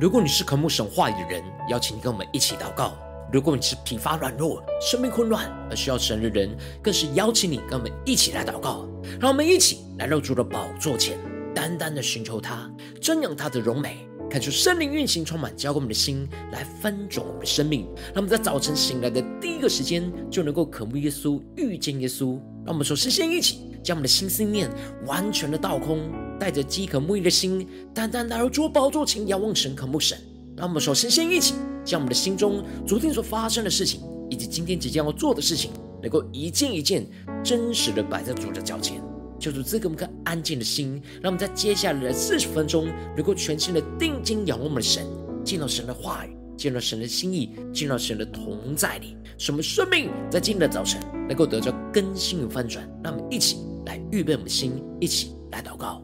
如果你是渴慕神话语的人，邀请你跟我们一起祷告；如果你是疲乏软弱、生命混乱而需要神的人，更是邀请你跟我们一起来祷告。让我们一起来到主的宝座前，单单的寻求他，瞻仰他的荣美，看出圣灵运行充满，浇灌我们的心，来翻转我们的生命。让我们在早晨醒来的第一个时间，就能够渴慕耶稣、遇见耶稣。让我们首先先一起将我们的心思念完全的倒空。带着饥渴沐浴的心，单单来到主宝座前，仰望神，渴慕神。让我们首先先一起将我们的心中昨天所发生的事情，以及今天即将要做的事情，能够一件一件真实的摆在主的脚前，求主赐给我们颗安静的心，让我们在接下来的四十分钟，能够全心的定睛仰望我们的神，见到神的话语，见到神的心意，见到神的同在里，使我们生命在今天的早晨能够得到更新与翻转。让我们一起来预备我们的心，一起来祷告。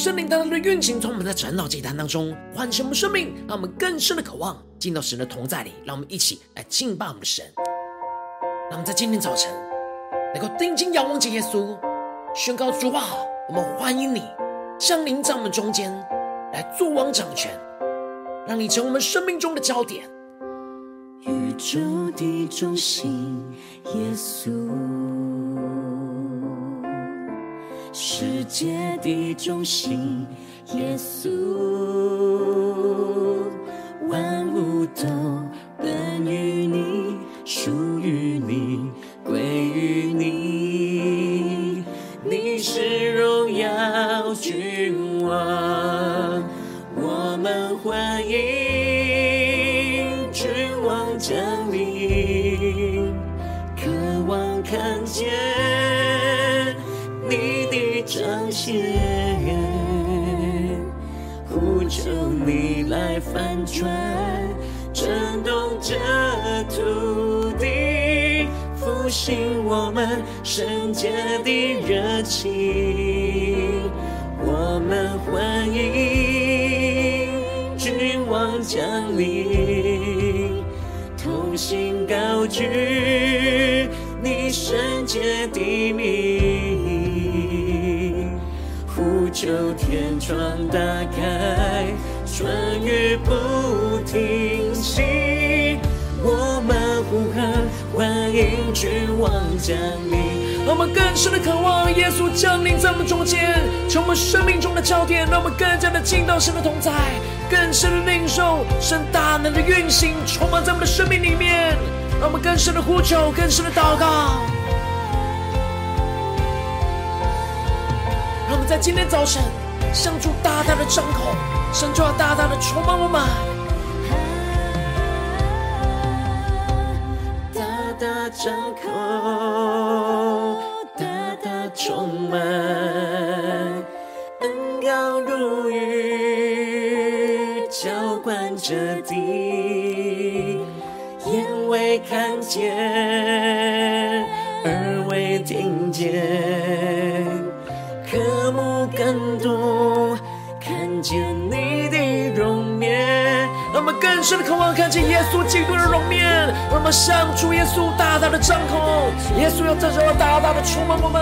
圣灵大大的运行，从我们的晨祷祭坛当中唤醒我们生命，让我们更深的渴望进到神的同在里。让我们一起来敬拜我们的神。让我们在今天早晨能够定睛仰望着耶稣，宣告主啊，我们欢迎你降临在我们中间，来作王掌权，让你成为我们生命中的焦点，宇宙的中心，耶稣。界的中心，耶稣，降临。让我们更深的渴望耶稣降临在我们中间，成为生命中的焦点。让我们更加的进到神的同在，更深的领受神大能的运行，充满在我们的生命里面。让我们更深的呼求，更深的祷告。让我们在今天早晨，向主大大的张口，神就要大大的充满我们，张口，大大充满，恩膏如雨，浇灌着地，眼未看见，耳未听见。渴慕更多，深深的渴望，看见耶稣基督的容面。让我们向主耶稣大大的张口，耶稣要在这大大的充满我们，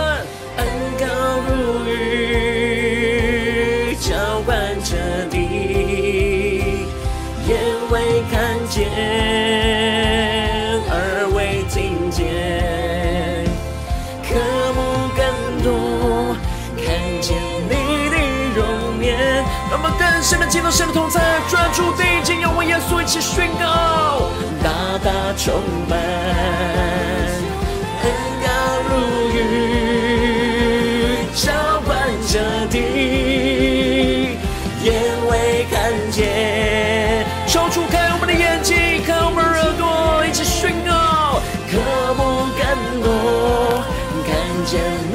恩高如雨，浇灌着地，眼未看见，耳未听见，渴慕更多，看见你的容面。让我们更深的敬到神的同在，专注地。所一起宣告，大大充满，恩高如雨，浇灌着地，眼未看见，抽出开我们的眼睛，开我们耳朵，一起宣告，渴慕更多，看见。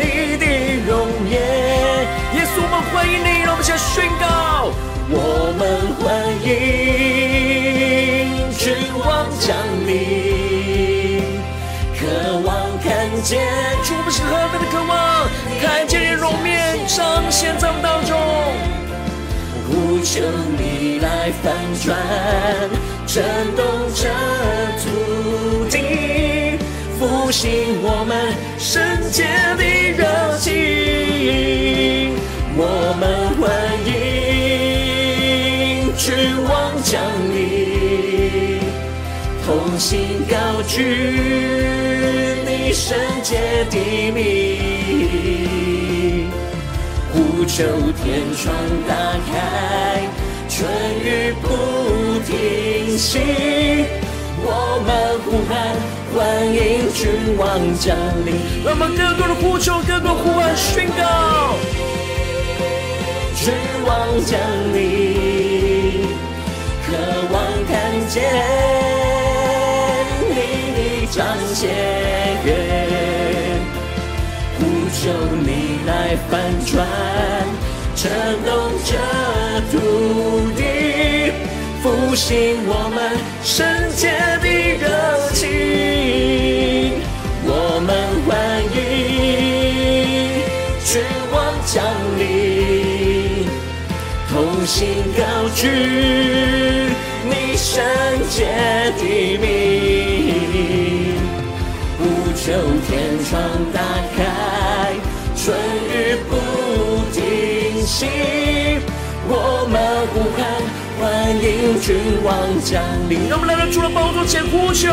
求你来翻转，震动这土地，复兴我们圣洁的热情。我们欢迎君王降临，同心高举你圣洁的名。呼求天窗打开，春雨不停息。我们呼喊，欢迎君王降临。让我们更多的呼求，更多呼喊宣告，君王降临，渴望看见你的彰显。求你来翻转，震动这土地，复兴我们圣洁的热情。我们欢迎君王降临，同心高举你圣洁的名，呼求天窗我们呼喊，欢迎君王降临。让我们来到主的宝座前呼求，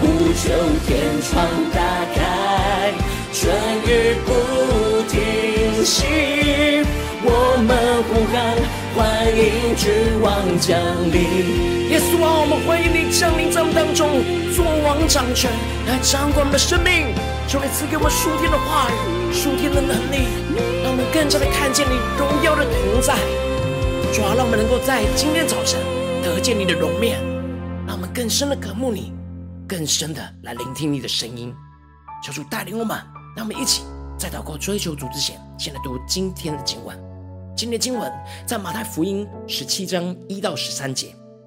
呼求天窗打开，春雨不停息，我们呼喊，欢迎君王降临。耶稣啊，我们欢迎你降临在我们当中，作王掌权，来掌管我们的生命。求你赐给我们属天的话语，属天的能力，让我们更加的看见你荣耀的同在。主啊，让我们能够在今天早晨得见你的容面，让我们更深的渴慕你，更深的来聆听你的声音。求主带领我们，让我们一起在祷告追求主之前，先来读今天的经文。今天的经文在马太福音十七章一到十三节。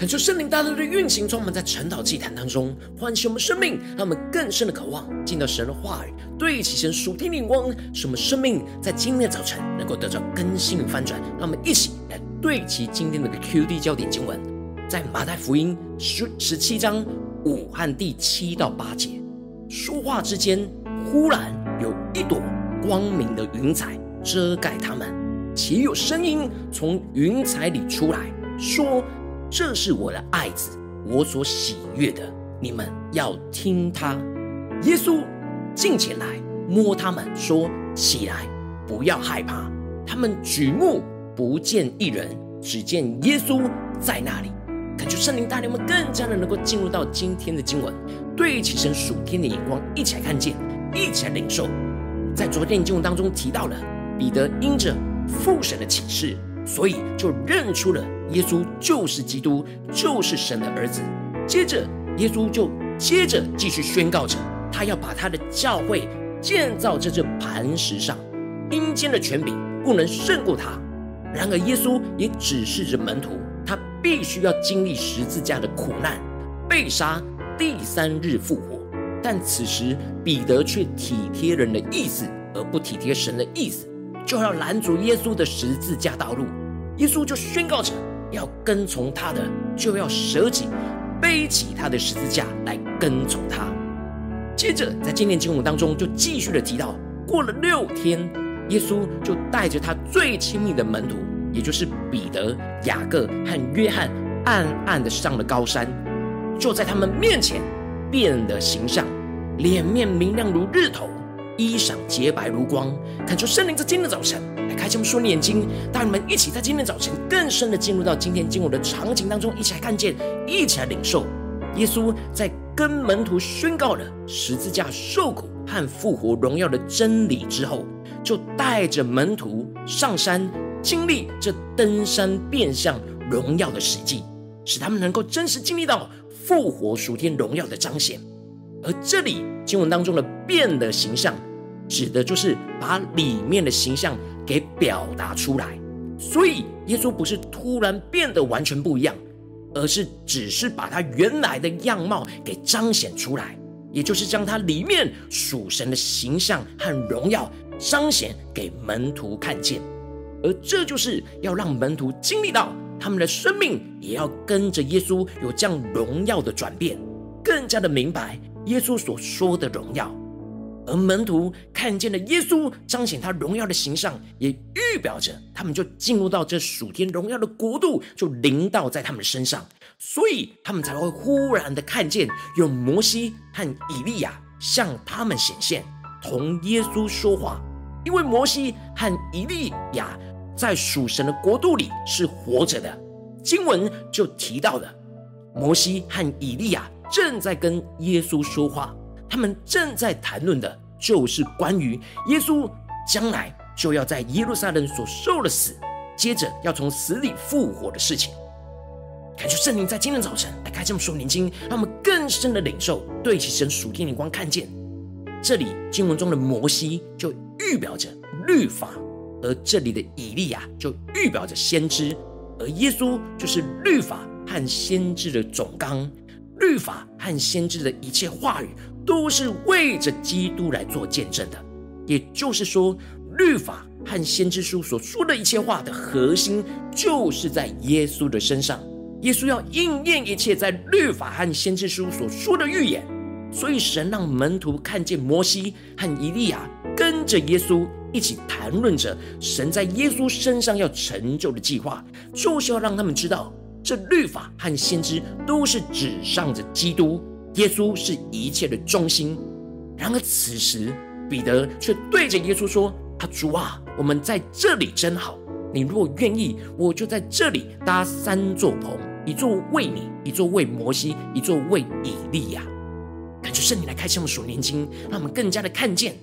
恳求圣灵大大的运行，充满在晨祷祭坛当中，唤醒我们生命，让我们更深的渴望进到神的话语，对齐神属天的光，使我们生命在今天的早晨能够得到更新与翻转。让我们一起来对齐今天的 QD 焦点经文，在马太福音十十七章五和第七到八节。说话之间，忽然有一朵光明的云彩遮盖他们，且有声音从云彩里出来说。这是我的爱子，我所喜悦的，你们要听他。耶稣近前来摸他们，说：“起来，不要害怕。”他们举目不见一人，只见耶稣在那里。恳求圣灵带领我们更加的能够进入到今天的经文，对起神属天的眼光，一起来看见，一起来领受。在昨天的经文当中提到了彼得因着父神的启示。所以就认出了耶稣就是基督，就是神的儿子。接着，耶稣就接着继续宣告着，他要把他的教会建造在这磐石上，阴间的权柄不能胜过他。然而，耶稣也指示着门徒，他必须要经历十字架的苦难，被杀，第三日复活。但此时，彼得却体贴人的意思，而不体贴神的意思，就要拦阻耶稣的十字架道路。耶稣就宣告着，要跟从他的，就要舍己，背起他的十字架来跟从他。接着，在今天经文当中，就继续的提到，过了六天，耶稣就带着他最亲密的门徒，也就是彼得、雅各和约翰，暗暗的上了高山，就在他们面前变了形象，脸面明亮如日头，衣裳洁白如光。看出圣灵在今天的早晨。开启我们属灵眼睛，带你们一起在今天早晨更深的进入到今天经文的场景当中，一起来看见，一起来领受。耶稣在跟门徒宣告了十字架受苦和复活荣耀的真理之后，就带着门徒上山，经历这登山变相荣耀的实际，使他们能够真实经历到复活属天荣耀的彰显。而这里经文当中的变的形象，指的就是把里面的形象。给表达出来，所以耶稣不是突然变得完全不一样，而是只是把他原来的样貌给彰显出来，也就是将他里面属神的形象和荣耀彰显给门徒看见，而这就是要让门徒经历到他们的生命也要跟着耶稣有这样荣耀的转变，更加的明白耶稣所说的荣耀。而门徒看见了耶稣彰显他荣耀的形象，也预表着他们就进入到这属天荣耀的国度，就临到在他们身上，所以他们才会忽然的看见有摩西和以利亚向他们显现，同耶稣说话。因为摩西和以利亚在属神的国度里是活着的，经文就提到了摩西和以利亚正在跟耶稣说话。他们正在谈论的就是关于耶稣将来就要在耶路撒冷所受的死，接着要从死里复活的事情。感谢圣灵在今天早晨来开这么说年轻，让我们更深的领受，对其神属天的光，看见这里经文中的摩西就预表着律法，而这里的以利亚就预表着先知，而耶稣就是律法和先知的总纲。律法和先知的一切话语，都是为着基督来做见证的。也就是说，律法和先知书所说的一切话的核心，就是在耶稣的身上。耶稣要应验一切在律法和先知书所说的预言。所以，神让门徒看见摩西和以利亚跟着耶稣一起谈论着神在耶稣身上要成就的计划，就是要让他们知道。这律法和先知都是指向着基督，耶稣是一切的中心。然而此时，彼得却对着耶稣说：“阿，主啊，我们在这里真好。你若愿意，我就在这里搭三座棚，一座为你，一座为摩西，一座为以利亚。”感谢圣灵来开启我们属灵经，让我们更加的看见。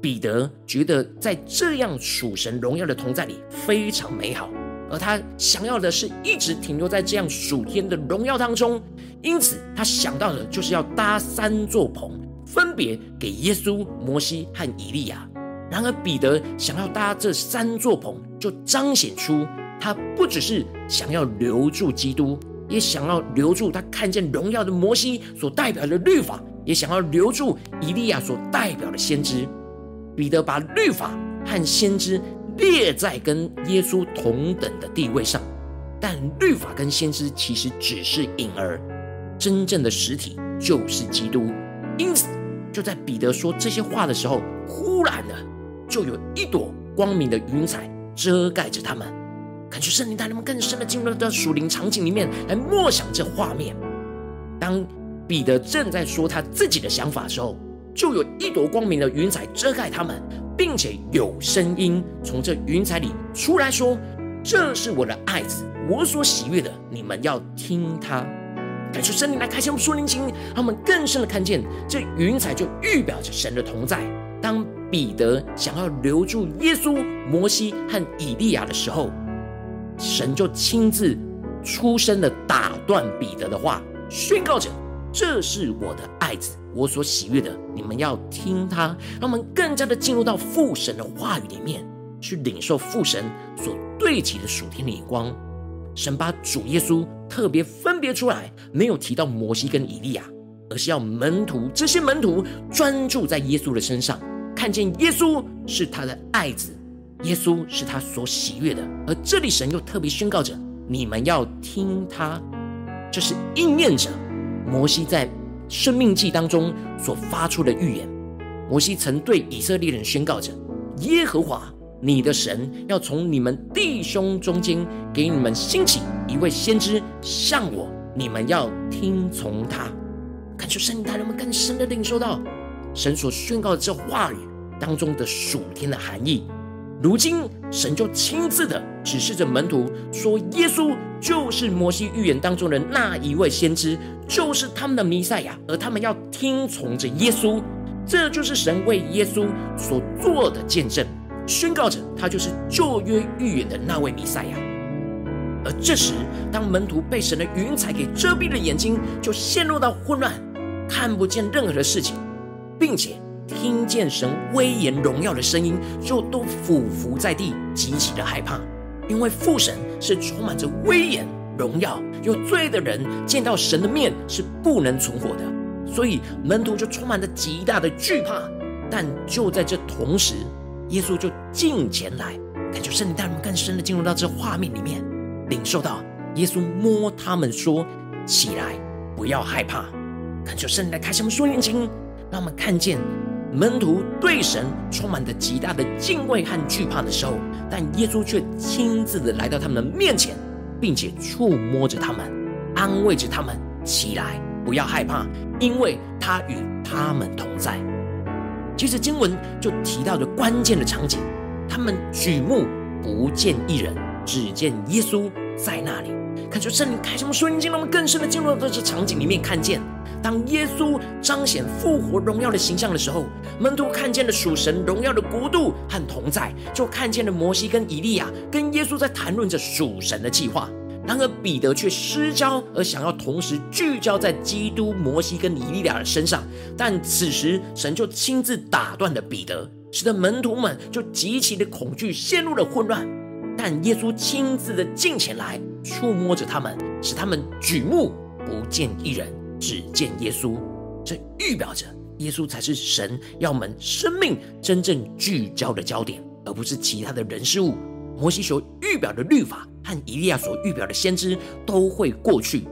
彼得觉得在这样属神荣耀的同在里非常美好。而他想要的是一直停留在这样属天的荣耀当中，因此他想到的就是要搭三座棚，分别给耶稣、摩西和以利亚。然而彼得想要搭这三座棚，就彰显出他不只是想要留住基督，也想要留住他看见荣耀的摩西所代表的律法，也想要留住以利亚所代表的先知。彼得把律法和先知列在跟耶稣同等的地位上，但律法跟先知其实只是影儿，真正的实体就是基督。因此，就在彼得说这些话的时候，忽然呢，就有一朵光明的云彩遮盖着他们。感觉圣灵带他们更深的进入到属灵场景里面来默想这画面。当彼得正在说他自己的想法的时候，就有一朵光明的云彩遮盖他们，并且有声音从这云彩里出来说：“这是我的爱子，我所喜悦的，你们要听他。”感受圣灵来开启我们属灵经，让他们更深的看见这云彩就预表着神的同在。当彼得想要留住耶稣、摩西和以利亚的时候，神就亲自出声的打断彼得的话，宣告着：“这是我的爱子。”我所喜悦的，你们要听他，让我们更加的进入到父神的话语里面，去领受父神所对齐的属天的眼光。神把主耶稣特别分别出来，没有提到摩西跟以利亚，而是要门徒这些门徒专注在耶稣的身上，看见耶稣是他的爱子，耶稣是他所喜悦的。而这里神又特别宣告着：你们要听他，这是应验着摩西在。生命记当中所发出的预言，摩西曾对以色列人宣告着：“耶和华你的神要从你们弟兄中间给你们兴起一位先知，像我，你们要听从他。”感谢圣灵带人们更深的领受到神所宣告的这话语当中的属天的含义。如今，神就亲自的指示着门徒说：“耶稣就是摩西预言当中的那一位先知，就是他们的弥赛亚，而他们要听从着耶稣。这就是神为耶稣所做的见证，宣告着他就是旧约预言的那位弥赛亚。而这时，当门徒被神的云彩给遮蔽了眼睛，就陷入到混乱，看不见任何的事情，并且。”听见神威严荣耀的声音，就都俯伏在地，极其的害怕，因为父神是充满着威严荣耀，有罪的人见到神的面是不能存活的，所以门徒就充满着极大的惧怕。但就在这同时，耶稣就近前来，感觉圣灵带我们更深的进入到这画面里面，领受到耶稣摸他们说：“起来，不要害怕。”恳求圣灵来开什么说眼睛，让我们看见。门徒对神充满着极大的敬畏和惧怕的时候，但耶稣却亲自的来到他们的面前，并且触摸着他们，安慰着他们：“起来，不要害怕，因为他与他们同在。”接着经文就提到着关键的场景，他们举目不见一人，只见耶稣在那里。看出圣灵开什么瞬间，让我们更深的进入到这场景里面，看见当耶稣彰显复活荣耀的形象的时候，门徒看见了属神荣耀的国度和同在，就看见了摩西跟以利亚跟耶稣在谈论着属神的计划。然而彼得却失焦，而想要同时聚焦在基督、摩西跟以利亚的身上。但此时神就亲自打断了彼得，使得门徒们就极其的恐惧，陷入了混乱。但耶稣亲自的近前来。触摸着他们，使他们举目不见一人，只见耶稣。这预表着耶稣才是神要我们生命真正聚焦的焦点，而不是其他的人事物。摩西所预表的律法和以利亚所预表的先知都会过去，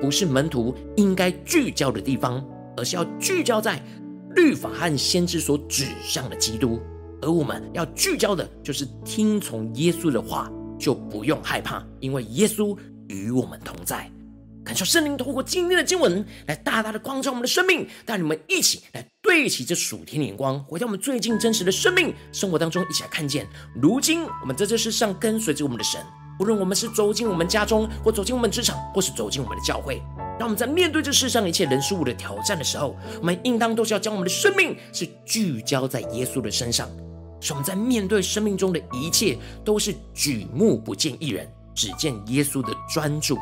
不是门徒应该聚焦的地方，而是要聚焦在律法和先知所指向的基督。而我们要聚焦的，就是听从耶稣的话。就不用害怕，因为耶稣与我们同在。感受圣灵透过今天的经文来大大的光照我们的生命，带你们一起来对齐这属天的眼光，回到我们最近真实的生命生活当中，一起来看见。如今我们在这世上跟随着我们的神，无论我们是走进我们家中，或走进我们职场，或是走进我们的教会，当我们在面对这世上一切人事物的挑战的时候，我们应当都是要将我们的生命是聚焦在耶稣的身上。使我们在面对生命中的一切，都是举目不见一人，只见耶稣的专注。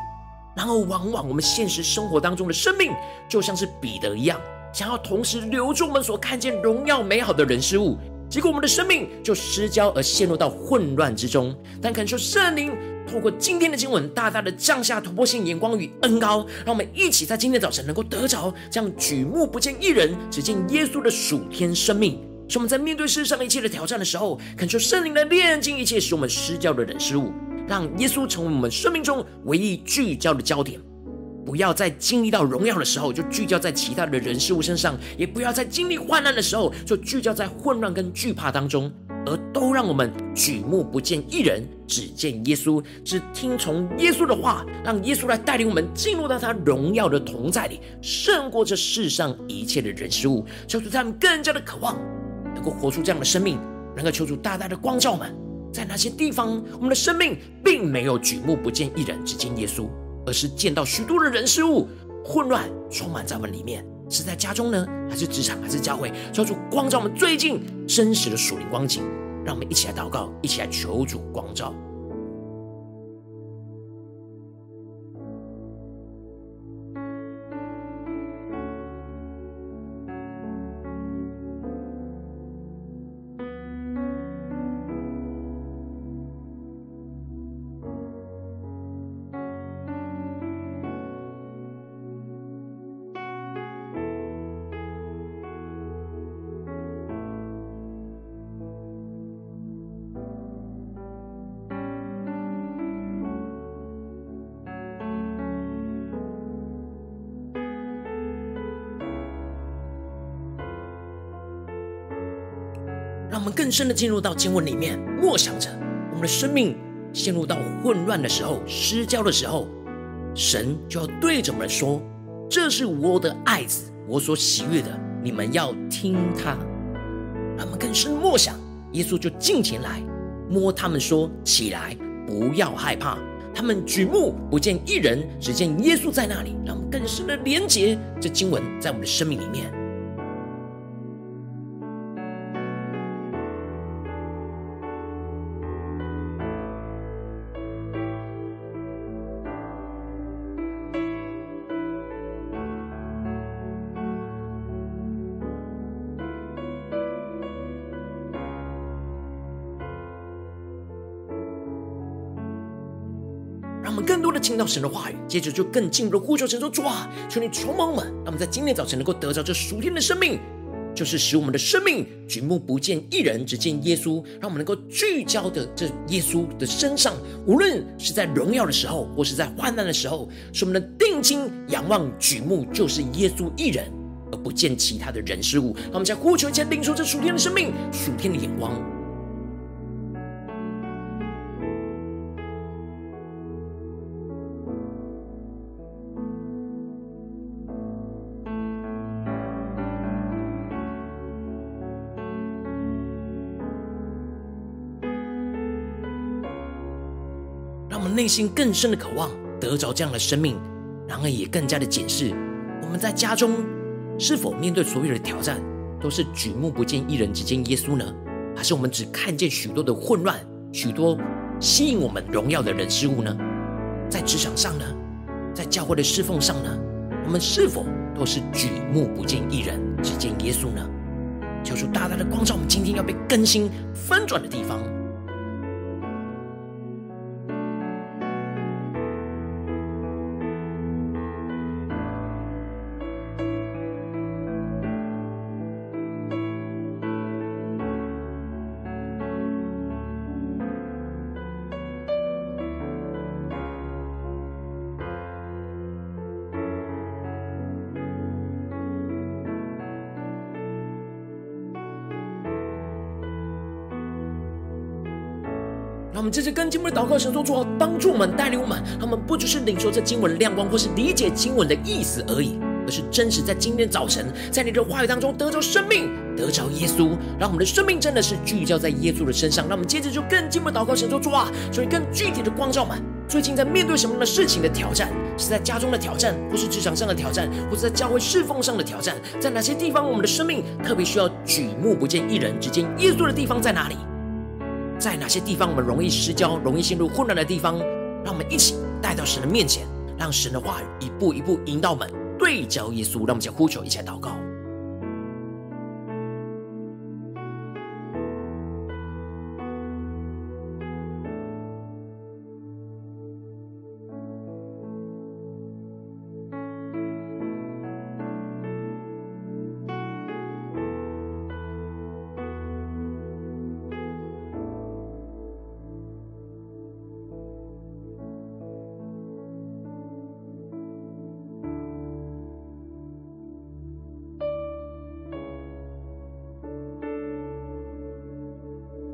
然后，往往我们现实生活当中的生命，就像是彼得一样，想要同时留住我们所看见荣耀美好的人事物，结果我们的生命就失焦而陷入到混乱之中。但恳求圣灵透过今天的经文，大大的降下突破性眼光与恩膏，让我们一起在今天早晨能够得着这样举目不见一人，只见耶稣的属天生命。使我们在面对世上一切的挑战的时候，恳求圣灵来炼净一切使我们失焦的人事物，让耶稣成为我们生命中唯一聚焦的焦点。不要在经历到荣耀的时候就聚焦在其他的人事物身上，也不要在经历患难的时候就聚焦在混乱跟惧怕当中，而都让我们举目不见一人，只见耶稣，只听从耶稣的话，让耶稣来带领我们进入到他荣耀的同在里，胜过这世上一切的人事物，求主他们更加的渴望。能够活出这样的生命，能够求主大大的光照们，在哪些地方我们的生命并没有举目不见一人，只见耶稣，而是见到许多的人事物混乱充满在我们里面，是在家中呢，还是职场，还是教会？求主光照我们最近真实的属灵光景，让我们一起来祷告，一起来求主光照。我们更深的进入到经文里面，默想着我们的生命陷入到混乱的时候、失焦的时候，神就要对着我们说：“这是我的爱子，我所喜悦的，你们要听他。”让我们更深默想，耶稣就近前来摸他们说：“起来，不要害怕。”他们举目不见一人，只见耶稣在那里。让我们更深的连接这经文在我们的生命里面。到神的话语，接着就更进一步的呼求神说：“主啊，求你充满我们，让我们在今天早晨能够得着这属天的生命，就是使我们的生命举目不见一人，只见耶稣。让我们能够聚焦的这耶稣的身上，无论是在荣耀的时候，或是在患难的时候，使我们的定睛仰望举目就是耶稣一人，而不见其他的人事物。让我们在呼求一下，领受这属天的生命，属天的眼光。”内心更深的渴望得着这样的生命，然而也更加的检视我们在家中是否面对所有的挑战都是举目不见一人，只见耶稣呢？还是我们只看见许多的混乱，许多吸引我们荣耀的人事物呢？在职场上呢？在教会的侍奉上呢？我们是否都是举目不见一人，只见耶稣呢？求主大大的光照我们今天要被更新翻转的地方。我们这次跟经文的祷告，神说主啊，帮助我们，带领我们，他们不只是领受这经文的亮光，或是理解经文的意思而已，而是真实在今天早晨，在你的话语当中得着生命，得着耶稣，让我们的生命真的是聚焦在耶稣的身上。让我们接着就更进一步祷告，神说主啊，所以更具体的光照们，最近在面对什么样的事情的挑战？是在家中的挑战，或是职场上的挑战，或是在教会侍奉上的挑战？在哪些地方我们的生命特别需要举目不见一人，只见耶稣的地方在哪里？在哪些地方我们容易失焦、容易陷入混乱的地方，让我们一起带到神的面前，让神的话语一步一步引导我们对焦耶稣。让我们一起呼求，一起祷告。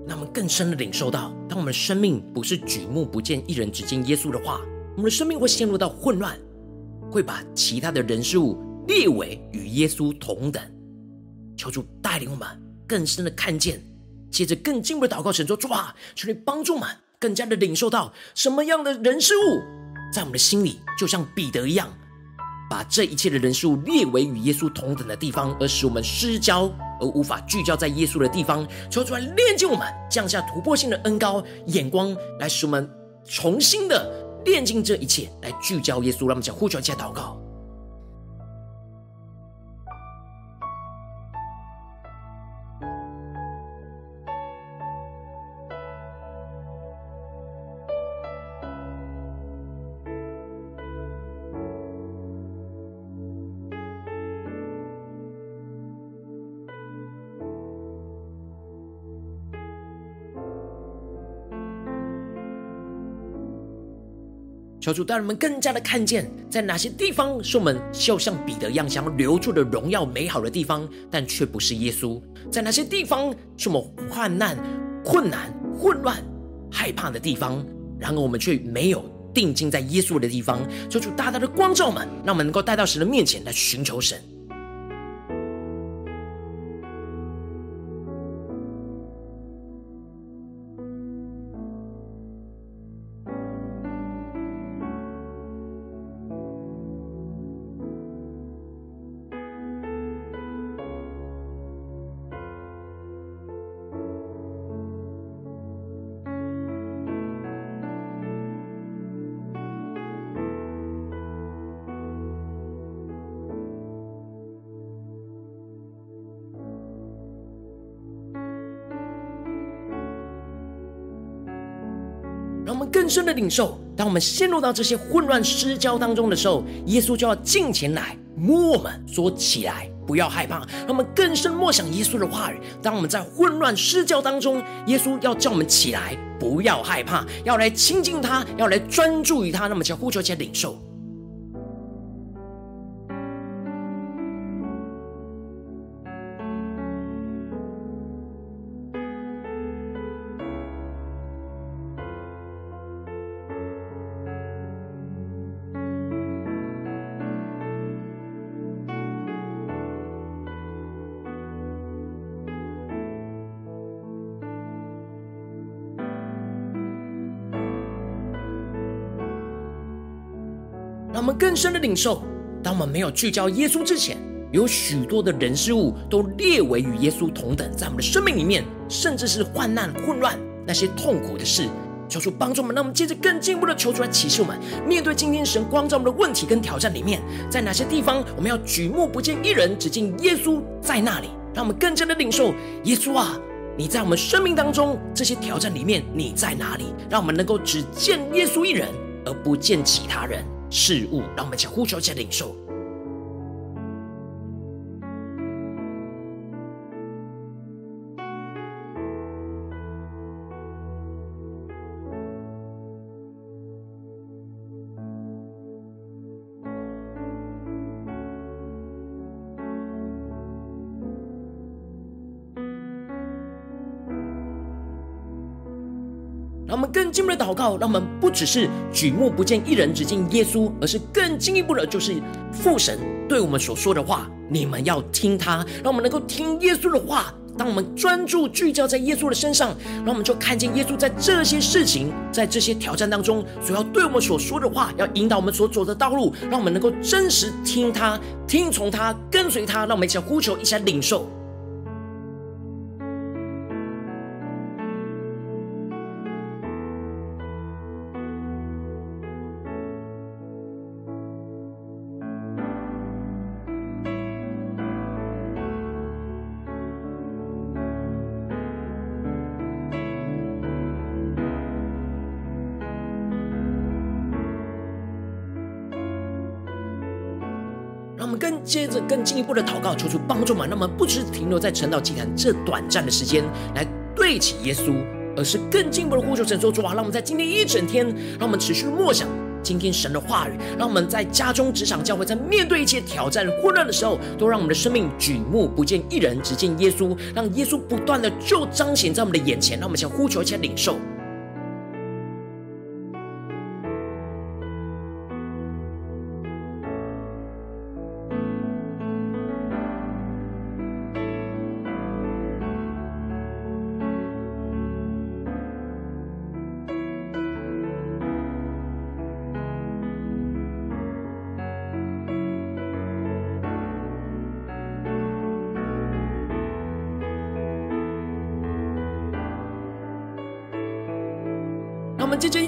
让我们更深的领受到，当我们的生命不是举目不见一人，只见耶稣的话，我们的生命会陷入到混乱，会把其他的人事物列为与耶稣同等。求主带领我们更深的看见，接着更进一步的祷告，神说：主啊，求你帮助我们更加的领受到什么样的人事物，在我们的心里，就像彼得一样，把这一切的人事物列为与耶稣同等的地方，而使我们失焦。而无法聚焦在耶稣的地方，求主来炼净我们，降下突破性的恩高眼光，来使我们重新的炼净这一切，来聚焦耶稣。让我们讲呼求，加祷告。求主带人们更加的看见，在哪些地方是我们就像彼得一样想要留住的荣耀美好的地方，但却不是耶稣；在哪些地方是我们患难、困难、混乱、害怕的地方，然而我们却没有定睛在耶稣的地方。求主大大的光照们，让我们能够带到神的面前来寻求神。真的领受，当我们陷入到这些混乱失焦当中的时候，耶稣就要近前来摸我们，说起来，不要害怕。让我们更深默想耶稣的话语。当我们在混乱失焦当中，耶稣要叫我们起来，不要害怕，要来亲近他，要来专注于他。那么，就呼求起来领受。让我们更深的领受，当我们没有聚焦耶稣之前，有许多的人事物都列为与耶稣同等，在我们的生命里面，甚至是患难、混乱那些痛苦的事，求主帮助我们。让我们接着更进一步的求主来启示我们，面对今天神光照我们的问题跟挑战里面，在哪些地方我们要举目不见一人，只见耶稣在那里。让我们更加的领受耶稣啊，你在我们生命当中这些挑战里面，你在哪里？让我们能够只见耶稣一人，而不见其他人。事物，让我们一起呼求，一起领受。进一步的祷告，让我们不只是举目不见一人，只见耶稣，而是更进一步的，就是父神对我们所说的话，你们要听他，让我们能够听耶稣的话。当我们专注聚焦在耶稣的身上，让我们就看见耶稣在这些事情，在这些挑战当中，所要对我们所说的话，要引导我们所走的道路，让我们能够真实听他，听从他，跟随他。让我们一起呼求，一起领受。更进一步的祷告，求主帮助我们。让我们不只是停留在晨祷祭坛这短暂的时间来对齐耶稣，而是更进一步的呼求神说主啊，让我们在今天一整天，让我们持续默想今天神的话语，让我们在家中、职场、教会，在面对一切挑战、混乱的时候，都让我们的生命举目不见一人，只见耶稣，让耶稣不断的就彰显在我们的眼前。让我们先呼求，一起领受。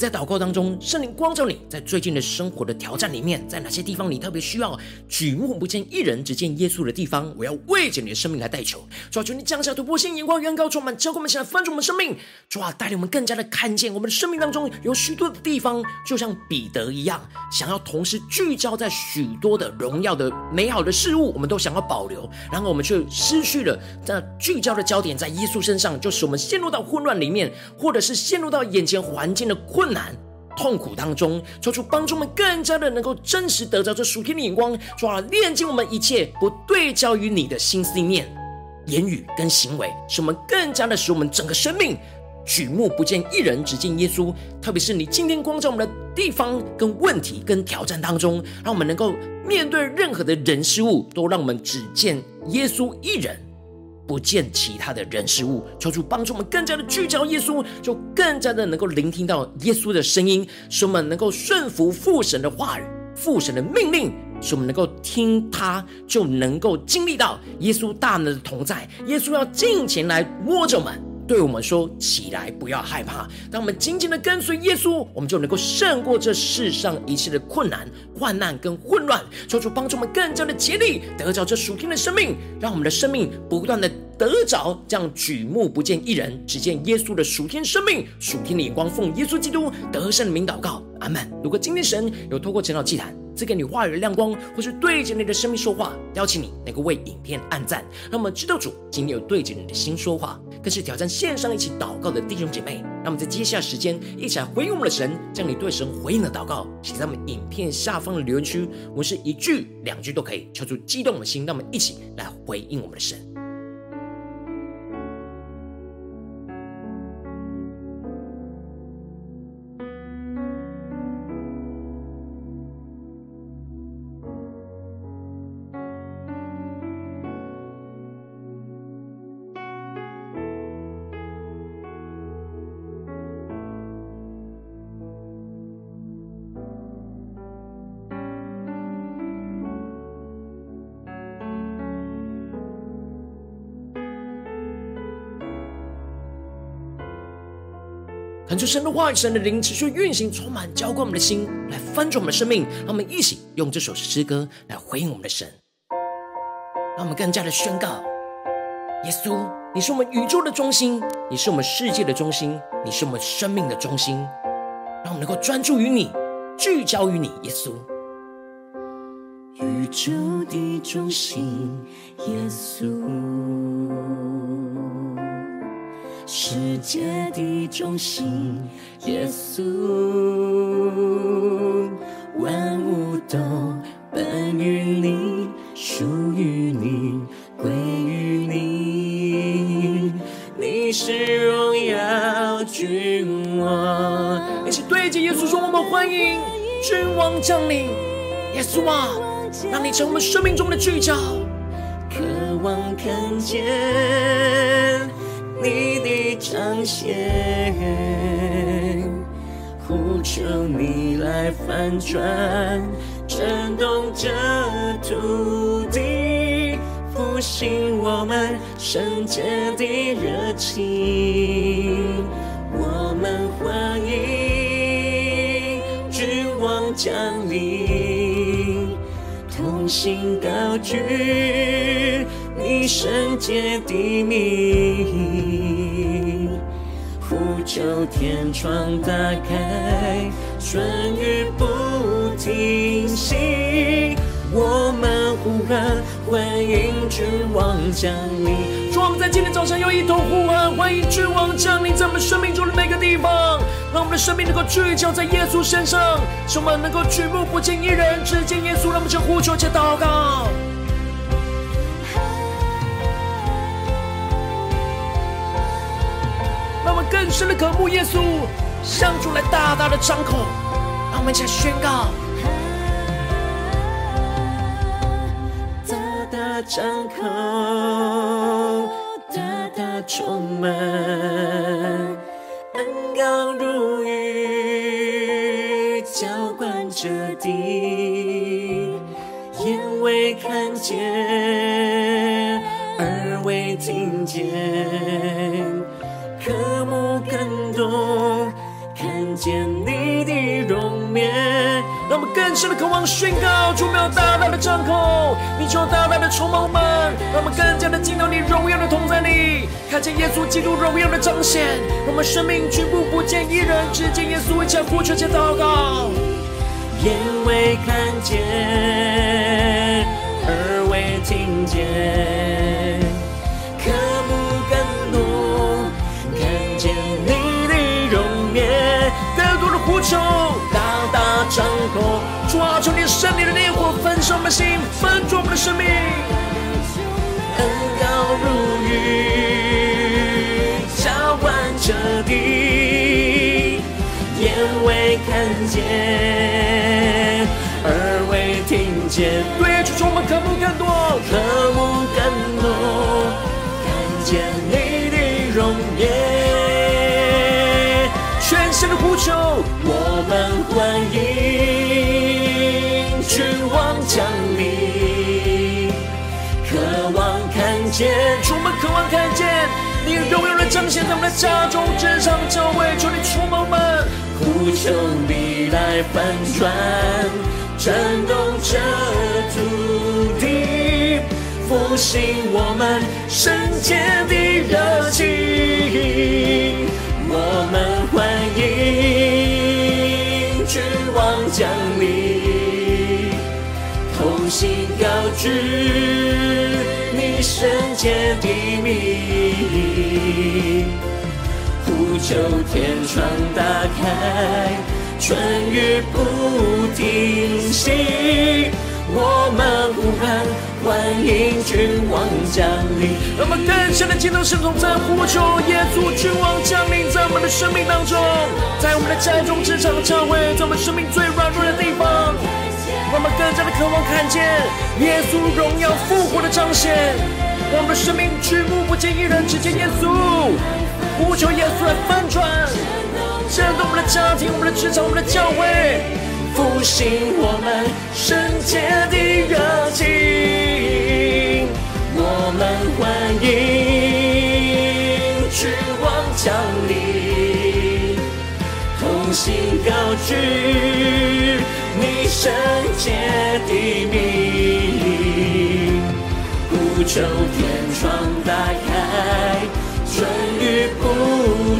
在祷告当中，圣灵光照你在最近的生活的挑战里面，在哪些地方你特别需要举目不见一人，只见耶稣的地方，我要为着你的生命来代求。主啊，求你降下突破性眼光，远高充满，教灌我们起来翻转我们生命。主啊，带领我们更加的看见我们的生命当中有许多的地方，就像彼得一样，想要同时聚焦在许多的荣耀的美好的事物，我们都想要保留，然后我们却失去了那聚焦的焦点在耶稣身上，就使我们陷入到混乱里面，或者是陷入到眼前环境。的困难、痛苦当中，求主帮助我们更加的能够真实得着这属天的眼光，主啊，炼净我们一切不对焦于你的心思念、言语跟行为，使我们更加的使我们整个生命举目不见一人，只见耶稣。特别是你今天光照我们的地方、跟问题、跟挑战当中，让我们能够面对任何的人事物，都让我们只见耶稣一人。不见其他的人事物，求主帮助我们更加的聚焦耶稣，就更加的能够聆听到耶稣的声音，使我们能够顺服父神的话语、父神的命令，使我们能够听他，就能够经历到耶稣大能的同在。耶稣要进前来摸着我们。对我们说：“起来，不要害怕。当我们紧紧的跟随耶稣，我们就能够胜过这世上一切的困难、患难跟混乱。求主帮助我们更加的竭力，得着这属天的生命，让我们的生命不断的得着这样举目不见一人，只见耶稣的属天生命、属天的眼光。奉耶稣基督得胜的名祷告，阿门。如果今天神有透过晨祷祭坛，赐给你话语的亮光，或是对着你的生命说话，邀请你能够为影片按赞，让我们知道主今天有对着你的心说话，更是挑战线上一起祷告的弟兄姐妹。让我们在接下来时间一起来回应我们的神，将你对神回应的祷告写在我们影片下方的留言区，我是一句两句都可以，敲出激动的心，让我们一起来回应我们的神。恳求神的话语、神的灵持续运行，充满浇灌我们的心，来翻转我们的生命。让我们一起用这首诗歌来回应我们的神，让我们更加的宣告：耶稣，你是我们宇宙的中心，你是我们世界的中心，你是我们生命的中心。让我们能够专注于你，聚焦于你，耶稣。宇宙的中心，耶稣。世界的中心，耶稣，万物都本于你，属于你，归于你。你是荣耀君王，一起对着耶稣说：“我们欢迎君王降临。”耶稣啊，让你成为我们生命中的聚焦，渴望看见彰显，呼求你来翻转，震动这土地，复兴我们圣洁的热情，我们欢迎君王降临，同心高举你圣洁的名，求天窗打开，春雨不停息。我们呼喊，欢迎君王降临。主，我们在今天早上又一同呼喊，欢迎君王降临在我们生命中的每个地方，让我们的生命能够聚焦在耶稣身上，使我们能够举目不见一人，只见耶稣。让我们就呼求且祷告，更深的渴慕耶稣，向主来大大的张口，让我们一起来宣告。张口，大大充满，恩膏如雨，浇灌这地，眼未看见，耳未听见，深的渴望宣告，主，没有大大的张口，你就大大的充满我们，让我们更加的进到你荣耀的同在里，看见耶稣基督荣耀的彰显，让我们生命全部不见一人，只见耶稣，一切呼求，且祷告。眼未看见，耳未听见，渴慕更多，看见你的容颜，更多的呼求。掌口，抓住，你圣灵的烈火焚烧我们的心，翻转我们的生命。恩膏如雨，浇灌这地，眼未看见，耳未听见。对，主，我们渴慕更多，渴慕更多，看见你的容颜。全身的呼求，们欢迎君王降临，渴望看见，主，门渴望看见你荣耀的彰显在我们的家中、职场、教会，求你出门我们，呼求你来翻转，震动这土地，复兴我们圣洁的热情。高举你圣洁的名，呼求天窗打开，春雨不停息。我们呼喊，欢迎君王降临。让我们更深的进入圣所，在呼求耶稣君王降临在我们的生命当中，在我们的家中、职场、教会，在我们生命最软弱的地方，我们更加的渴望看见耶稣荣耀复活的彰显。我们的生命举目不见一人，只见耶稣。呼求耶稣来翻转，震动我们的家庭、我们的职场、我们的教会。复兴我们圣洁的热情，我们欢迎君王降临，同心高举圣洁的名，呼求天窗打开，春雨不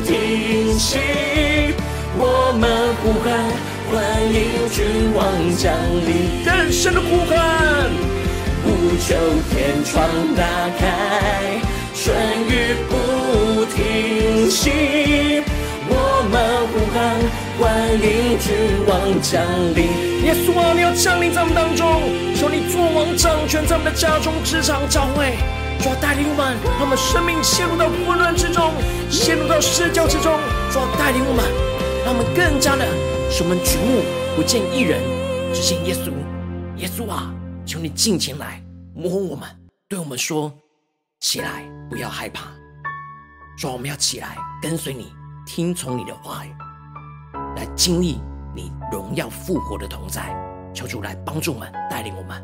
停息，我们呼喊。欢迎君王降临，更深的呼喊，呼求天窗打开，春雨不停息。我们呼喊，欢迎君王降临。耶稣啊，你要降临在我们当中，求你作王掌权在我们的家中、职场、教会，主要带领我们，让我们生命陷入到混乱之中，陷入到失焦之中，主要带领我们，让我们更加的。使我们举目不见一人，只见耶稣。耶稣啊，求你近前来摸我们，对我们说：起来，不要害怕。说我们要起来，跟随你，听从你的话语，来经历你荣耀复活的同在。求主来帮助我们，带领我们。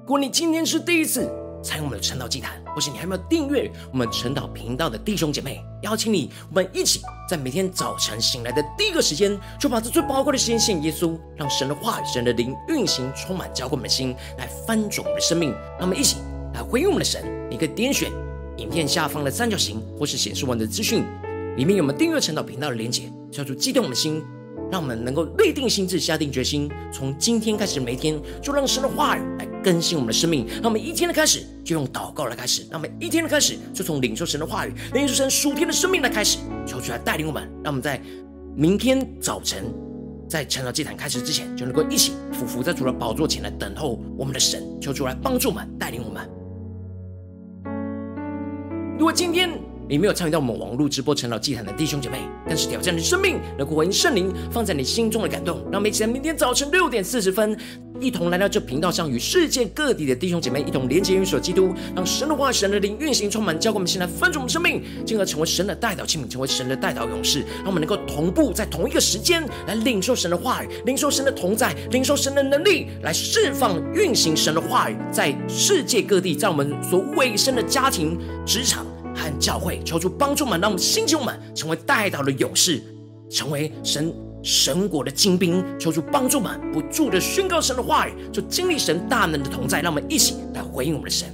如果你今天是第一次参与我们的晨祷祭坛，或是你还没有订阅我们晨祷频道的弟兄姐妹，邀请你，我们一起在每天早晨醒来的第一个时间，就把这最宝贵的时间献耶稣，让神的话语、神的灵运行，充满浇灌我们的心，来翻转我们的生命。让我们一起来回应我们的神。你可以点选影片下方的三角形，或是显示完的资讯，里面有我们订阅晨祷频道的连结，叫做激动我们的心。让我们能够立定心志，下定决心，从今天开始，每天就让神的话语来更新我们的生命。让我们一天的开始就用祷告来开始，让我们一天的开始就从领受神的话语、领受神属天的生命来开始。求主来带领我们，让我们在明天早晨在晨祷祭坛开始之前，就能够一起俯伏在主的宝座前来等候我们的神。求主来帮助我们，带领我们。如果今天，你没有参与到我们网络直播晨祷祭坛的弟兄姐妹，但是挑战你生命，能够回应圣灵放在你心中的感动，让我们一起在明天早晨六点四十分，一同来到这频道上，与世界各地的弟兄姐妹一同连接、运手基督，让神的话、神的灵运行充满，教灌我们现在分足我们生命，进而成为神的代祷器皿，成为神的代祷勇士，让我们能够同步在同一个时间来领受神的话语，领受神的同在，领受神的能力，来释放、运行神的话语，在世界各地，在我们所委身的家庭、职场。和教会求主帮助们，让我们兴起我们成为代祷的勇士，成为神神国的精兵。求主帮助们不住的宣告神的话语，就经历神大能的同在。让我们一起来回应我们的神。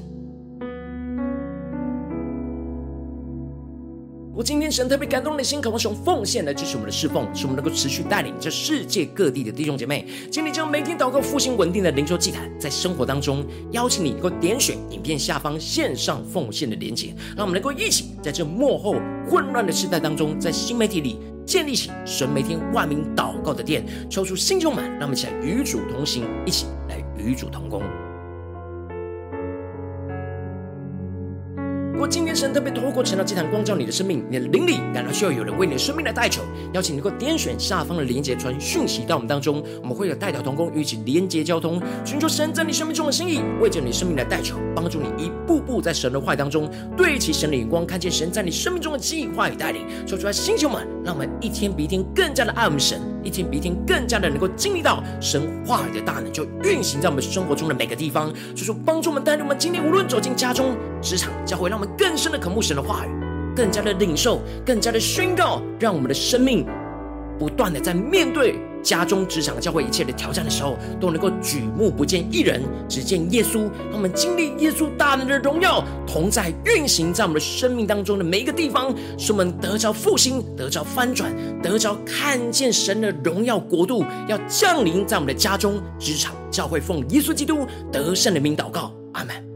我今天神特别感动的心，渴望用奉献来支持我们的侍奉，使我们能够持续带领这世界各地的弟兄姐妹，请你将每天祷告复兴稳定的灵修祭坛，在生活当中邀请你能够点选影片下方线上奉献的连结，让我们能够一起在这幕后混乱的时代当中，在新媒体里建立起神每天万名祷告的殿，抽出新旧满，让我们一起来与主同行，一起来与主同工。果今天神特别透过晨祷祭坛光照你的生命，你的灵里感到需要有人为你的生命来代求，邀请你能够点选下方的连结传讯息到我们当中，我们会有代表同工与其连结交通，寻求神在你生命中的心意，为着你生命来代求，帮助你一步步在神的话语当中对齐神的眼光，看见神在你生命中的计划与带领。说出来，星球们，让我们一天比一天更加的爱我们神，一天比一天更加的能够经历到神话语的大能，就运行在我们生活中的每个地方。说帮助我们带领我们今天无论走进家中、职场、教会，让我们。更深的渴慕神的话语，更加的领受，更加的宣告，让我们的生命不断的在面对家中、职场、教会一切的挑战的时候，都能够举目不见一人，只见耶稣。让我们经历耶稣大能的荣耀同在运行在我们的生命当中的每一个地方，使我们得着复兴，得着翻转，得着看见神的荣耀国度要降临在我们的家中、职场、教会，奉耶稣基督得胜的名祷告，阿门。